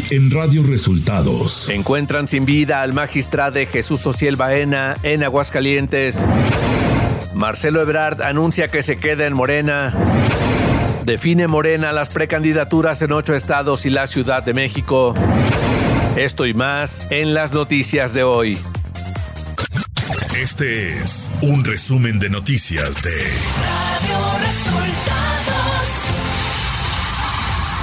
Hoy en Radio Resultados. Encuentran sin vida al magistrado Jesús Ociel Baena en Aguascalientes. Marcelo Ebrard anuncia que se queda en Morena. Define Morena las precandidaturas en ocho estados y la Ciudad de México. Esto y más en las noticias de hoy. Este es un resumen de noticias de Radio Resultados.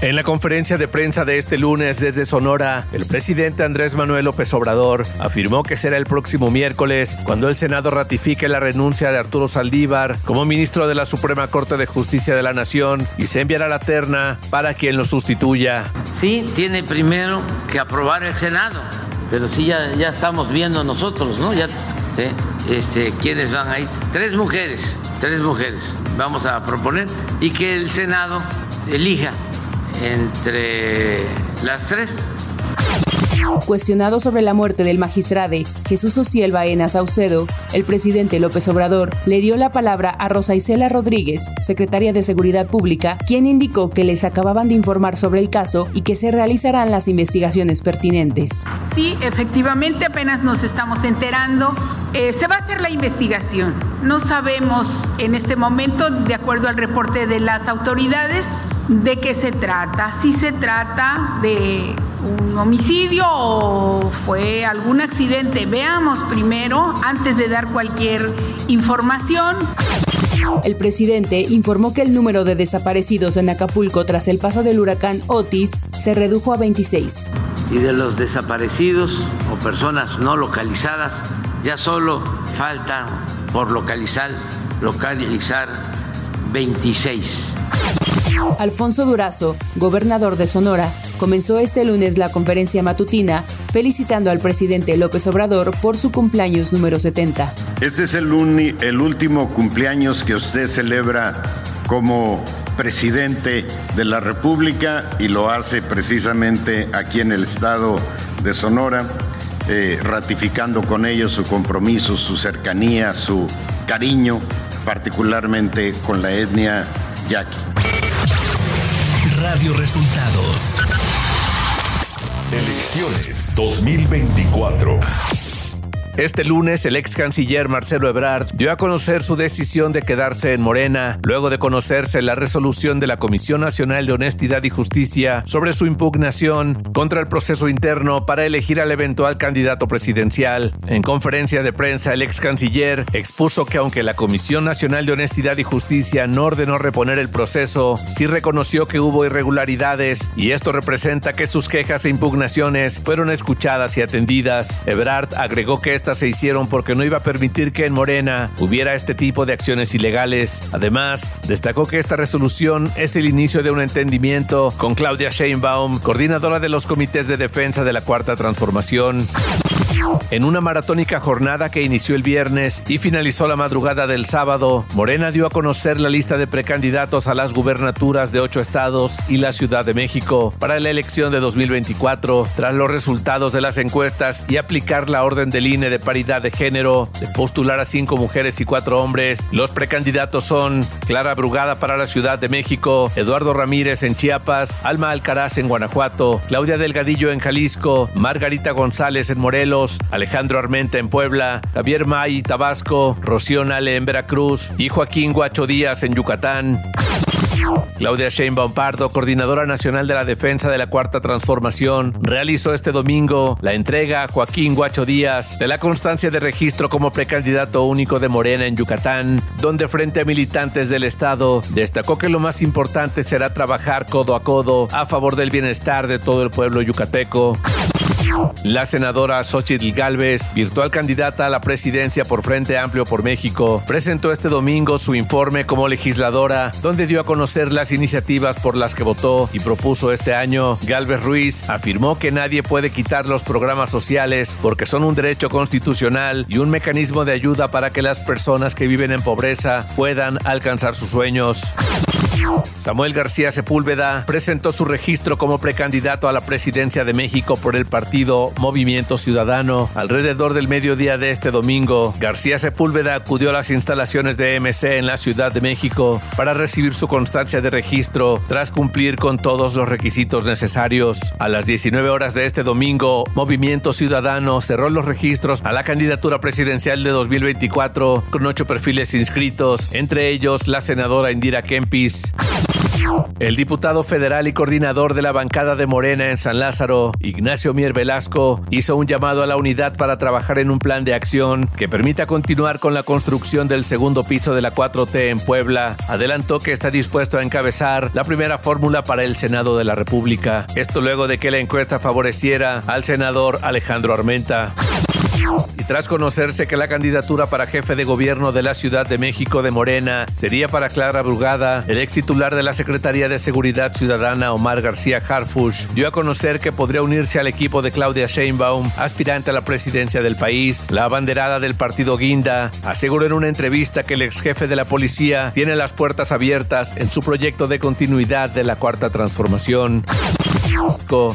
En la conferencia de prensa de este lunes desde Sonora, el presidente Andrés Manuel López Obrador afirmó que será el próximo miércoles cuando el Senado ratifique la renuncia de Arturo Saldívar como ministro de la Suprema Corte de Justicia de la Nación y se enviará la terna para quien lo sustituya. Sí, tiene primero que aprobar el Senado, pero sí ya, ya estamos viendo nosotros, ¿no? Ya, sí, este, ¿quiénes van ahí? Tres mujeres, tres mujeres vamos a proponer y que el Senado elija entre las tres. Cuestionado sobre la muerte del magistrado Jesús Ociel Baena Saucedo, el presidente López Obrador le dio la palabra a Rosa Isela Rodríguez, secretaria de Seguridad Pública, quien indicó que les acababan de informar sobre el caso y que se realizarán las investigaciones pertinentes. Sí, efectivamente, apenas nos estamos enterando. Eh, se va a hacer la investigación. No sabemos en este momento, de acuerdo al reporte de las autoridades, de qué se trata. Si se trata de un homicidio o fue algún accidente. Veamos primero, antes de dar cualquier información. El presidente informó que el número de desaparecidos en Acapulco tras el paso del huracán Otis se redujo a 26. Y de los desaparecidos o personas no localizadas, ya solo falta por localizar, localizar 26. Alfonso Durazo, gobernador de Sonora, comenzó este lunes la conferencia matutina felicitando al presidente López Obrador por su cumpleaños número 70. Este es el, último cumpleaños que usted celebra como presidente de la República y lo hace precisamente aquí en el estado de Sonora, eh, ratificando con ellos su compromiso, su cercanía, su cariño, particularmente con la etnia yaqui. Radio Resultados. Elecciones 2024. Este lunes, el ex canciller Marcelo Ebrard dio a conocer su decisión de quedarse en Morena, luego de conocerse la resolución de la Comisión Nacional de Honestidad y Justicia sobre su impugnación contra el proceso interno para elegir al eventual candidato presidencial. En conferencia de prensa, el ex canciller expuso que aunque la Comisión Nacional de Honestidad y Justicia no ordenó reponer el proceso, sí reconoció que hubo irregularidades y esto representa que sus quejas e impugnaciones fueron escuchadas y atendidas. Ebrard agregó que esta se hicieron porque no iba a permitir que en Morena hubiera este tipo de acciones ilegales. Además, destacó que esta resolución es el inicio de un entendimiento con Claudia Sheinbaum, coordinadora de los comités de defensa de la Cuarta Transformación. En una maratónica jornada que inició el viernes y finalizó la madrugada del sábado, Morena dio a conocer la lista de precandidatos a las gubernaturas de ocho estados y la Ciudad de México para la elección de 2024, tras los resultados de las encuestas y aplicar la orden del INE de paridad de género, de postular a cinco mujeres y cuatro hombres. Los precandidatos son Clara Brugada para la Ciudad de México, Eduardo Ramírez en Chiapas, Alma Alcaraz en Guanajuato, Claudia Delgadillo en Jalisco, Margarita González en Morelos, Alejandro Armenta en Puebla, Javier May Tabasco, Rocío Nale en Veracruz y Joaquín Guacho Díaz en Yucatán. Claudia Sheinbaum Pardo, coordinadora nacional de la defensa de la Cuarta Transformación, realizó este domingo la entrega a Joaquín Guacho Díaz de la constancia de registro como precandidato único de Morena en Yucatán, donde frente a militantes del Estado destacó que lo más importante será trabajar codo a codo a favor del bienestar de todo el pueblo yucateco. La senadora Xochitl Galvez, virtual candidata a la presidencia por Frente Amplio por México, presentó este domingo su informe como legisladora, donde dio a conocer las iniciativas por las que votó y propuso este año. Galvez Ruiz afirmó que nadie puede quitar los programas sociales porque son un derecho constitucional y un mecanismo de ayuda para que las personas que viven en pobreza puedan alcanzar sus sueños. Samuel García Sepúlveda presentó su registro como precandidato a la presidencia de México por el partido Movimiento Ciudadano. Alrededor del mediodía de este domingo, García Sepúlveda acudió a las instalaciones de MC en la Ciudad de México para recibir su constancia de registro tras cumplir con todos los requisitos necesarios. A las 19 horas de este domingo, Movimiento Ciudadano cerró los registros a la candidatura presidencial de 2024 con ocho perfiles inscritos, entre ellos la senadora Indira Kempis. El diputado federal y coordinador de la bancada de Morena en San Lázaro, Ignacio Mier Velasco, hizo un llamado a la unidad para trabajar en un plan de acción que permita continuar con la construcción del segundo piso de la 4T en Puebla. Adelantó que está dispuesto a encabezar la primera fórmula para el Senado de la República. Esto luego de que la encuesta favoreciera al senador Alejandro Armenta. Y tras conocerse que la candidatura para jefe de gobierno de la Ciudad de México de Morena sería para Clara Brugada, el ex titular de la Secretaría de Seguridad Ciudadana Omar García Harfush dio a conocer que podría unirse al equipo de Claudia Sheinbaum, aspirante a la presidencia del país. La abanderada del partido Guinda aseguró en una entrevista que el ex jefe de la policía tiene las puertas abiertas en su proyecto de continuidad de la Cuarta Transformación.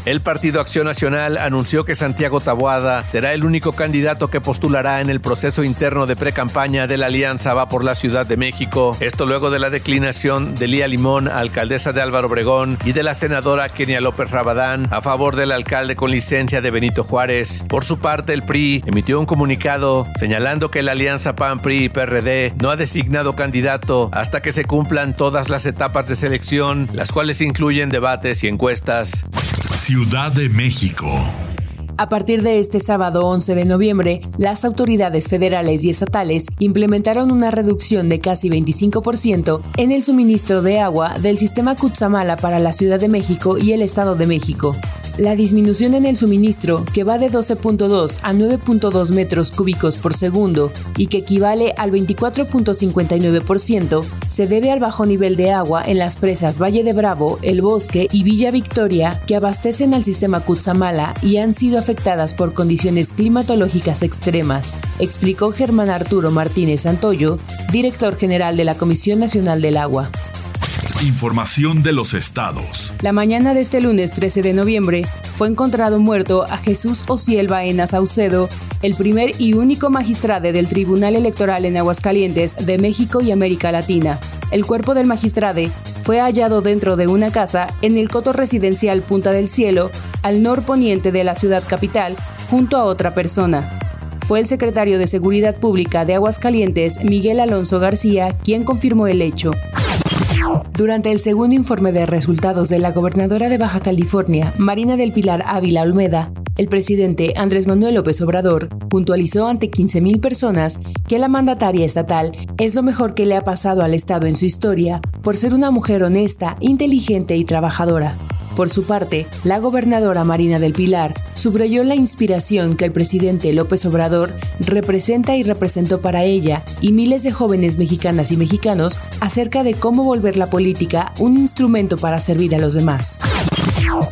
El Partido Acción Nacional anunció que Santiago Taboada será el único candidato que postulará en el proceso interno de precampaña de la Alianza Va por la Ciudad de México. Esto luego de la declinación de Lía Limón, alcaldesa de Álvaro Obregón, y de la senadora Kenia López Rabadán a favor del alcalde con licencia de Benito Juárez. Por su parte, el PRI emitió un comunicado señalando que la alianza PAN, PRI y PRD no ha designado candidato hasta que se cumplan todas las etapas de selección, las cuales incluyen debates y encuestas. Ciudad de México. A partir de este sábado 11 de noviembre, las autoridades federales y estatales implementaron una reducción de casi 25% en el suministro de agua del sistema Cutzamala para la Ciudad de México y el Estado de México. La disminución en el suministro, que va de 12.2 a 9.2 metros cúbicos por segundo y que equivale al 24.59%, se debe al bajo nivel de agua en las presas Valle de Bravo, El Bosque y Villa Victoria, que abastecen al sistema Cutzamala y han sido afectadas por condiciones climatológicas extremas, explicó Germán Arturo Martínez Santoyo, director general de la Comisión Nacional del Agua. Información de los estados. La mañana de este lunes 13 de noviembre fue encontrado muerto a Jesús Ociel Baena Saucedo, el primer y único magistrado del Tribunal Electoral en Aguascalientes de México y América Latina. El cuerpo del magistrado fue hallado dentro de una casa en el coto residencial Punta del Cielo, al norponiente de la ciudad capital, junto a otra persona. Fue el secretario de Seguridad Pública de Aguascalientes, Miguel Alonso García, quien confirmó el hecho. Durante el segundo informe de resultados de la gobernadora de Baja California, Marina del Pilar Ávila Olmeda, el presidente Andrés Manuel López Obrador puntualizó ante 15.000 personas que la mandataria estatal es lo mejor que le ha pasado al Estado en su historia por ser una mujer honesta, inteligente y trabajadora. Por su parte, la gobernadora Marina del Pilar subrayó la inspiración que el presidente López Obrador representa y representó para ella y miles de jóvenes mexicanas y mexicanos acerca de cómo volver la política un instrumento para servir a los demás.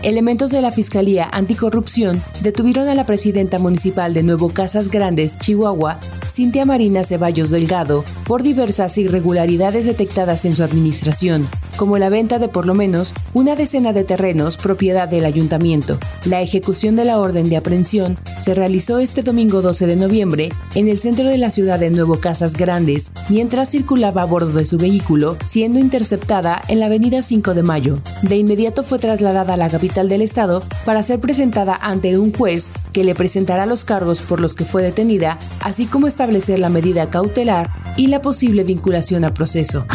Elementos de la Fiscalía Anticorrupción detuvieron a la presidenta municipal de Nuevo Casas Grandes, Chihuahua, Cintia Marina Ceballos Delgado, por diversas irregularidades detectadas en su administración, como la venta de por lo menos una decena de terrenos propiedad del ayuntamiento. La ejecución de la orden de aprehensión se realizó este domingo 12 de noviembre en el centro de la ciudad de Nuevo Casas Grandes, mientras circulaba a bordo de su vehículo, siendo interceptada en la avenida 5 de Mayo. De inmediato fue trasladada a la capital del estado para ser presentada ante un juez que le presentará los cargos por los que fue detenida, así como establecer la medida cautelar y la posible vinculación a proceso.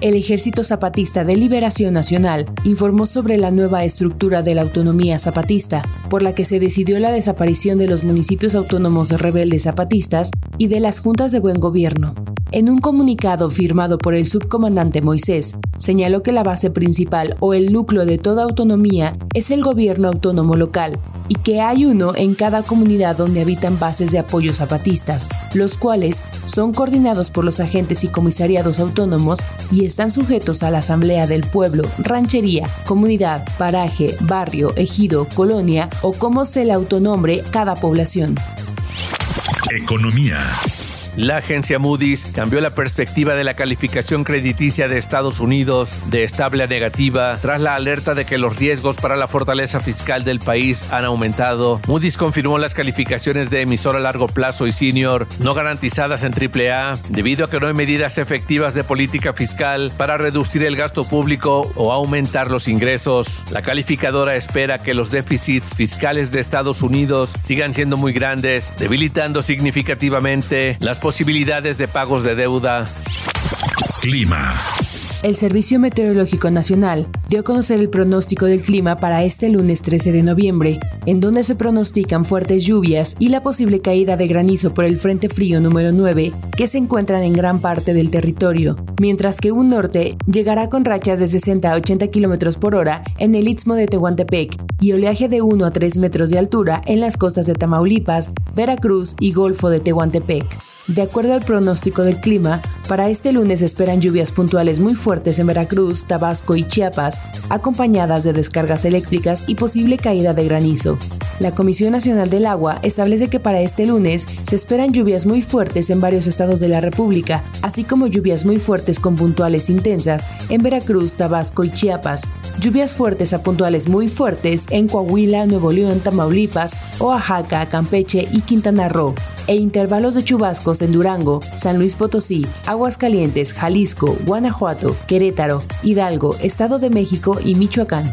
El Ejército Zapatista de Liberación Nacional informó sobre la nueva estructura de la autonomía zapatista, por la que se decidió la desaparición de los municipios autónomos rebeldes zapatistas y de las juntas de buen gobierno. En un comunicado firmado por el subcomandante Moisés, señaló que la base principal o el núcleo de toda autonomía es el gobierno autónomo local y que hay uno en cada comunidad donde habitan bases de apoyo zapatistas, los cuales son coordinados por los agentes y comisariados autónomos y están sujetos a la Asamblea del Pueblo, ranchería, comunidad, paraje, barrio, ejido, colonia o como se le autonombre cada población. Economía. La agencia Moody's cambió la perspectiva de la calificación crediticia de Estados Unidos de estable a negativa tras la alerta de que los riesgos para la fortaleza fiscal del país han aumentado. Moody's confirmó las calificaciones de emisor a largo plazo y senior no garantizadas en AAA debido a que no hay medidas efectivas de política fiscal para reducir el gasto público o aumentar los ingresos. La calificadora espera que los déficits fiscales de Estados Unidos sigan siendo muy grandes, debilitando significativamente las posibilidades de pagos de deuda. Clima. El Servicio Meteorológico Nacional dio a conocer el pronóstico del clima para este lunes 13 de noviembre, en donde se pronostican fuertes lluvias y la posible caída de granizo por el Frente Frío número 9, que se encuentran en gran parte del territorio, mientras que un norte llegará con rachas de 60 a 80 km por hora en el istmo de Tehuantepec y oleaje de 1 a 3 metros de altura en las costas de Tamaulipas, Veracruz y Golfo de Tehuantepec. De acuerdo al pronóstico del clima, para este lunes esperan lluvias puntuales muy fuertes en Veracruz, Tabasco y Chiapas, acompañadas de descargas eléctricas y posible caída de granizo. La Comisión Nacional del Agua establece que para este lunes se esperan lluvias muy fuertes en varios estados de la República, así como lluvias muy fuertes con puntuales intensas en Veracruz, Tabasco y Chiapas, lluvias fuertes a puntuales muy fuertes en Coahuila, Nuevo León, Tamaulipas, Oaxaca, Campeche y Quintana Roo, e intervalos de chubascos en Durango, San Luis Potosí, Aguascalientes, Jalisco, Guanajuato, Querétaro, Hidalgo, Estado de México y Michoacán.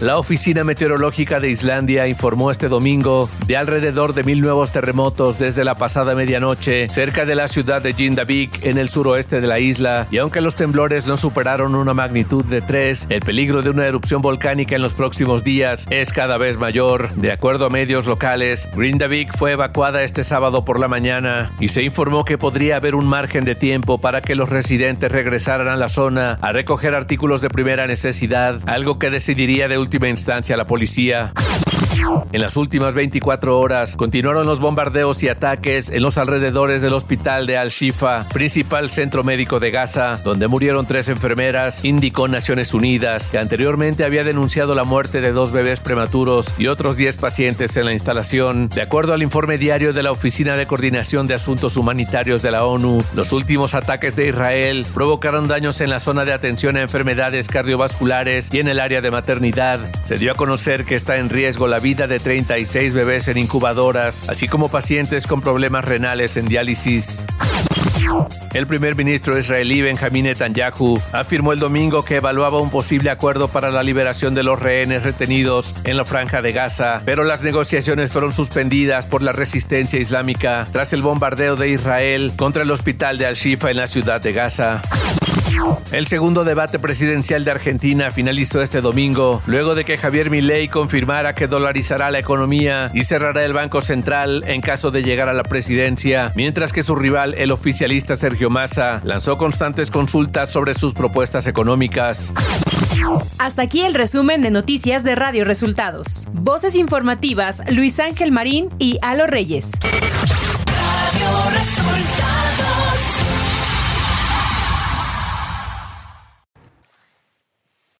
La Oficina Meteorológica de Islandia informó este domingo de alrededor de mil nuevos terremotos desde la pasada medianoche cerca de la ciudad de Jindavik en el suroeste de la isla y aunque los temblores no superaron una magnitud de 3, el peligro de una erupción volcánica en los próximos días es cada vez mayor. De acuerdo a medios locales, Grindavik fue evacuada este sábado por la mañana y se informó que podría haber un margen de tiempo para que los residentes regresaran a la zona a recoger artículos de primera necesidad, algo que decidiría de última instancia la policía. En las últimas 24 horas continuaron los bombardeos y ataques en los alrededores del hospital de Al-Shifa, principal centro médico de Gaza, donde murieron tres enfermeras, indicó Naciones Unidas, que anteriormente había denunciado la muerte de dos bebés prematuros y otros 10 pacientes en la instalación. De acuerdo al informe diario de la Oficina de Coordinación de Asuntos Humanitarios de la ONU, los últimos ataques de Israel provocaron daños en la zona de atención a enfermedades cardiovasculares y en el área de maternidad. Se dio a conocer que está en riesgo la vida de 36 bebés en incubadoras, así como pacientes con problemas renales en diálisis. El primer ministro israelí Benjamín Netanyahu afirmó el domingo que evaluaba un posible acuerdo para la liberación de los rehenes retenidos en la franja de Gaza, pero las negociaciones fueron suspendidas por la resistencia islámica tras el bombardeo de Israel contra el hospital de Al-Shifa en la ciudad de Gaza. El segundo debate presidencial de Argentina finalizó este domingo, luego de que Javier Milei confirmara que dolarizará la economía y cerrará el Banco Central en caso de llegar a la presidencia, mientras que su rival, el oficialista Sergio Massa, lanzó constantes consultas sobre sus propuestas económicas. Hasta aquí el resumen de noticias de Radio Resultados. Voces informativas Luis Ángel Marín y Alo Reyes. Radio Resultados.